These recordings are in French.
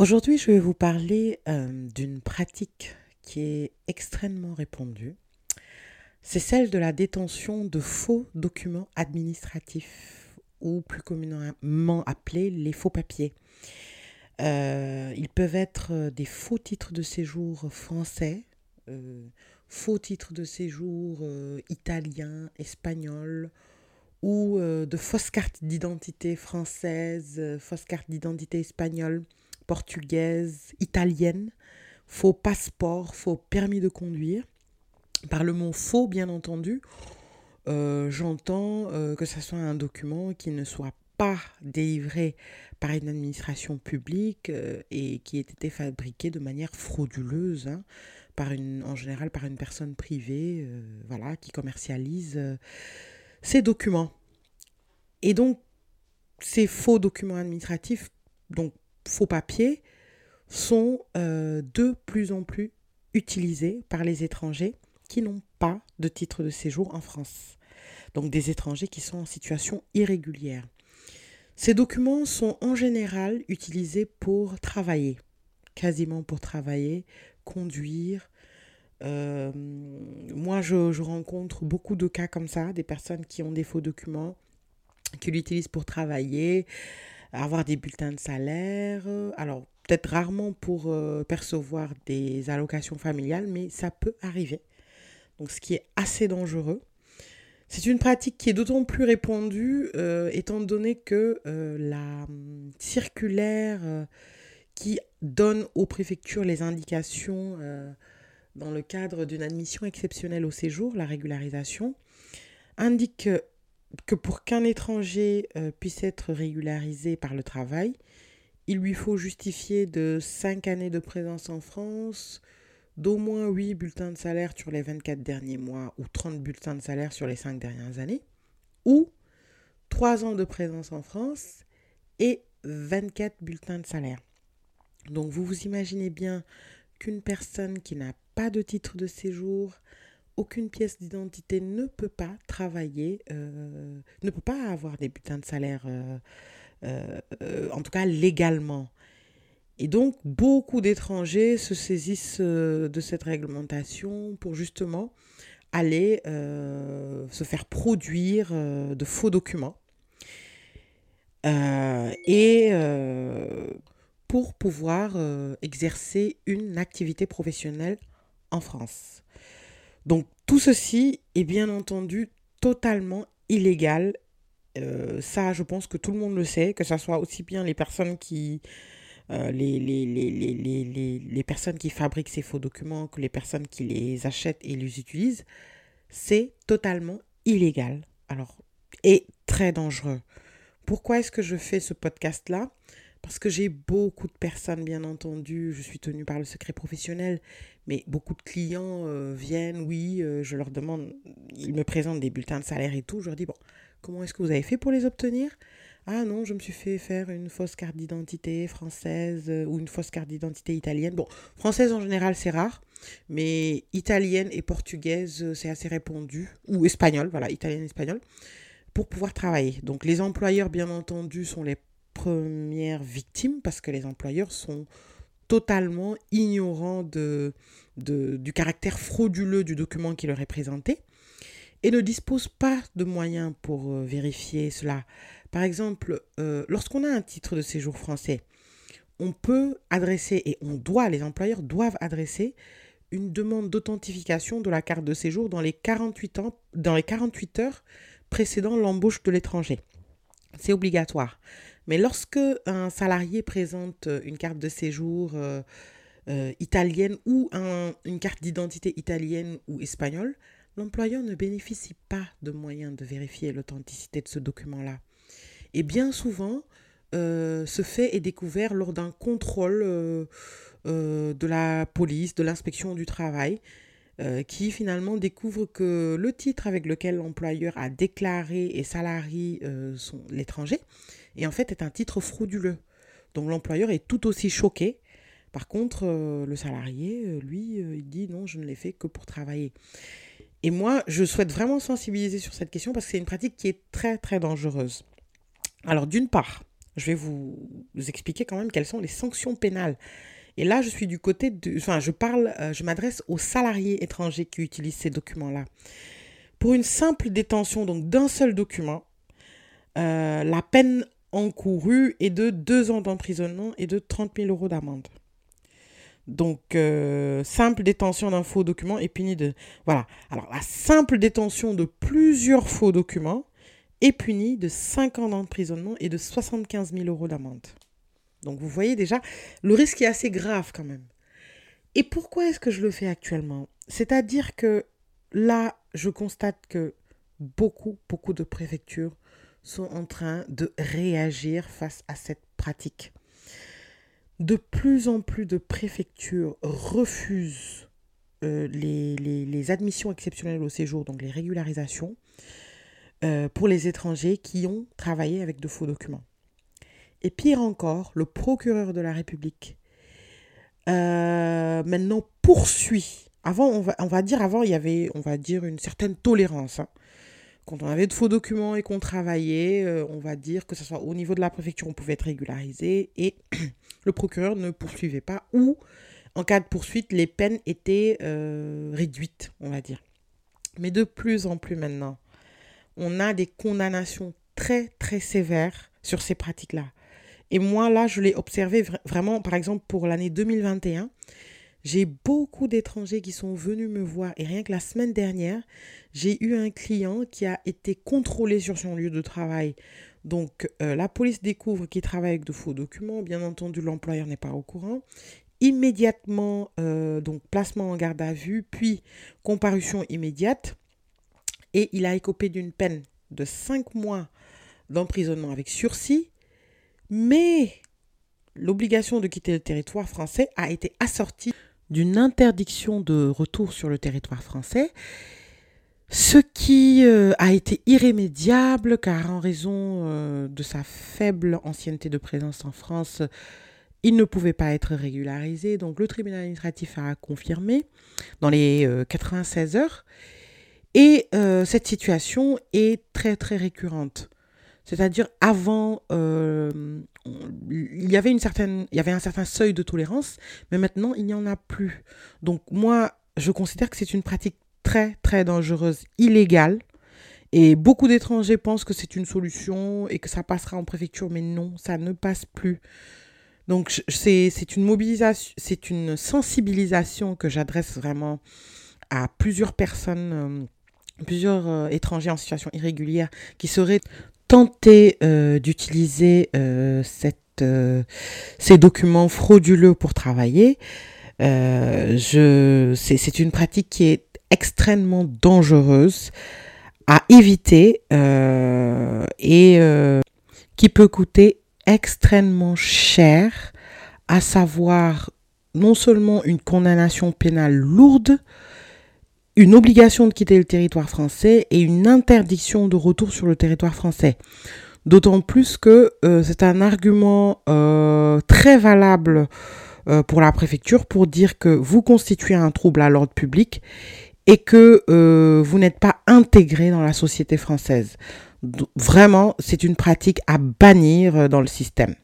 Aujourd'hui, je vais vous parler euh, d'une pratique qui est extrêmement répandue. C'est celle de la détention de faux documents administratifs ou plus communément appelés les faux papiers. Euh, ils peuvent être des faux titres de séjour français, euh, faux titres de séjour euh, italiens, espagnols, ou euh, de fausses cartes d'identité françaises, euh, fausses cartes d'identité espagnoles, portugaises, italiennes, faux passeports, faux permis de conduire. Par le mot faux, bien entendu, j'entends que ce soit un document qui ne soit pas délivré par une administration publique et qui ait été fabriqué de manière frauduleuse. Hein une, en général par une personne privée, euh, voilà, qui commercialise euh, ces documents. Et donc, ces faux documents administratifs, donc faux papiers, sont euh, de plus en plus utilisés par les étrangers qui n'ont pas de titre de séjour en France. Donc des étrangers qui sont en situation irrégulière. Ces documents sont en général utilisés pour travailler, quasiment pour travailler, conduire. Euh, moi, je, rencontre beaucoup de cas comme ça, des personnes qui ont des faux documents, qui l'utilisent pour travailler, avoir des bulletins de salaire. Alors, peut-être rarement pour euh, percevoir des allocations familiales, mais ça peut arriver. Donc, ce qui est assez dangereux. C'est une pratique qui est d'autant plus répandue euh, étant donné que la hum, circulaire qui donne aux préfectures les indications euh, dans le cadre d'une admission exceptionnelle au séjour, la régularisation, indique que, pour qu'un étranger euh, puisse être régularisé par le travail, il lui faut justifier de 5 années de présence en France, d'au moins 8 bulletins de salaire sur les 24 derniers mois ou 30 bulletins de salaire sur les 5 dernières années, ou 3 ans de présence en France et 24 bulletins de salaire. Donc vous vous imaginez bien qu'une personne qui n'a pas de titre de séjour, aucune pièce d'identité ne peut pas travailler, euh, ne peut pas avoir des bulletins de salaire, euh, euh, en tout cas légalement. Et donc beaucoup d'étrangers se saisissent de cette réglementation pour justement aller se faire produire de faux documents. et pour pouvoir exercer une activité professionnelle en France. Donc tout ceci est bien entendu totalement illégal. Euh, ça, je pense que tout le monde le sait, que ce soit aussi bien les personnes qui... Euh, les, les, les, les, personnes qui fabriquent ces faux documents que les personnes qui les achètent et les utilisent, c'est totalement illégal. Alors, et très dangereux. Pourquoi est-ce que je fais ce podcast-là? Parce que j'ai beaucoup de personnes, bien entendu, je suis tenue par le secret professionnel, mais beaucoup de clients euh, viennent, oui, euh, je leur demande, ils me présentent des bulletins de salaire et tout, je leur dis, bon, comment est-ce que vous avez fait pour les obtenir? Ah non, je me suis fait faire une fausse carte d'identité française euh, ou une fausse carte d'identité italienne. Bon, française en général, c'est rare, mais italienne et portugaise, c'est assez répandu, ou espagnole, voilà, italienne espagnole, pour pouvoir travailler. Donc les employeurs, bien entendu, sont les première victime parce que les employeurs sont totalement ignorants de, du caractère frauduleux du document qui leur est présenté et ne disposent pas de moyens pour euh, vérifier cela. Par exemple, euh, lorsqu'on a un titre de séjour français, on peut adresser, et on doit, les employeurs doivent adresser une demande d'authentification de la carte de séjour dans les 48, ans, dans les 48 heures précédant l'embauche de l'étranger. C'est obligatoire. Mais lorsque un salarié présente euh, une carte de séjour euh, euh, italienne ou une carte d'identité italienne ou espagnole, l'employeur ne bénéficie pas de moyens de vérifier l'authenticité de ce document-là. Et bien souvent, se fait et découvert lors d'un contrôle de la police, de l'inspection du travail, qui finalement découvre que le titre avec lequel l'employeur a déclaré et salarié l'étranger, et en fait est un titre frauduleux. Donc l'employeur est tout aussi choqué. Par contre, le salarié, lui, il dit non, je ne l'ai fait que pour travailler. Et moi, je souhaite vraiment sensibiliser sur cette question parce que c'est une pratique qui est très, très dangereuse. Alors, d'une part, je vais vous, expliquer quand même quelles sont les sanctions pénales. Et là, je suis du côté de... Enfin, je parle, euh, je m'adresse aux salariés étrangers qui utilisent ces documents-là. Pour une simple détention, donc d'un seul document, euh, la peine encourue est de deux ans d'emprisonnement et de 30 000 euros d'amende. Donc, euh, simple détention d'un faux document est punie de... Voilà. Alors, la simple détention de plusieurs faux documents est punie de 5 ans d'emprisonnement et de 75 000 euros d'amende. Donc, vous voyez déjà, le risque est assez grave quand même. Et pourquoi est-ce que je le fais actuellement? C'est-à-dire que là, je constate que beaucoup, beaucoup de préfectures sont en train de réagir face à cette pratique de plus en plus de préfectures refusent euh, les, admissions exceptionnelles au séjour, donc les régularisations, euh, pour les étrangers qui ont travaillé avec de faux documents. Et pire encore, le procureur de la République euh, maintenant poursuit. Avant, on va, on va, dire, avant, il y avait, on va dire, une certaine tolérance. Hein. Quand on avait de faux documents et qu'on travaillait, on va dire que ce soit au niveau de la préfecture, on pouvait être régularisé et le procureur ne poursuivait pas ou en cas de poursuite, les peines étaient euh, réduites, on va dire. Mais de plus en plus maintenant, on a des condamnations très très sévères sur ces pratiques-là. Et moi, là, je l'ai observé vraiment, par exemple, pour l'année 2021. J'ai beaucoup d'étrangers qui sont venus me voir et rien que la semaine dernière, j'ai eu un client qui a été contrôlé sur son lieu de travail donc euh, la police découvre qu'il travaille avec de faux documents. Bien entendu, l'employeur n'est pas au courant. Immédiatement, euh, donc placement en garde à vue, puis comparution immédiate. Et il a écopé d'une peine de 5 mois d'emprisonnement avec sursis. Mais l'obligation de quitter le territoire français a été assortie d'une interdiction de retour sur le territoire français ce qui euh, a été irrémédiable car en raison euh, de sa faible ancienneté de présence en France, il ne pouvait pas être régularisé. Donc le tribunal administratif a confirmé dans les 96 euh, heures. Et cette situation est très très récurrente. C'est-à-dire avant, il y avait une certaine, il y avait un certain seuil de tolérance, mais maintenant il n'y en a plus. Donc moi, je considère que c'est une pratique très, très dangereuse, illégale. Et beaucoup d'étrangers pensent que c'est une solution et que ça passera en préfecture, mais non, ça ne passe plus. Donc c'est une mobilisation, c'est une sensibilisation que j'adresse vraiment à plusieurs personnes, euh, plusieurs euh, étrangers en situation irrégulière qui seraient tentés euh, d'utiliser cette, ces documents frauduleux pour travailler. c'est une pratique qui est extrêmement dangereuse à éviter euh, et euh, qui peut coûter extrêmement cher, à savoir non seulement une condamnation pénale lourde, une obligation de quitter le territoire français et une interdiction de retour sur le territoire français. D'autant plus que euh, c'est un argument très valable pour la préfecture pour dire que vous constituez un trouble à l'ordre public et que euh, vous n'êtes pas intégré dans la société française. Vraiment, c'est une pratique à bannir euh, dans le système.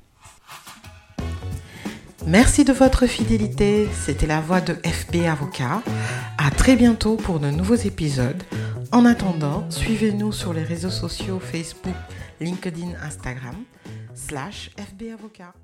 Merci de votre fidélité. C'était la voix de FB Avocat. À très bientôt pour de nouveaux épisodes. En attendant, suivez-nous sur les réseaux sociaux Facebook, LinkedIn, Instagram, slash FB Avocat.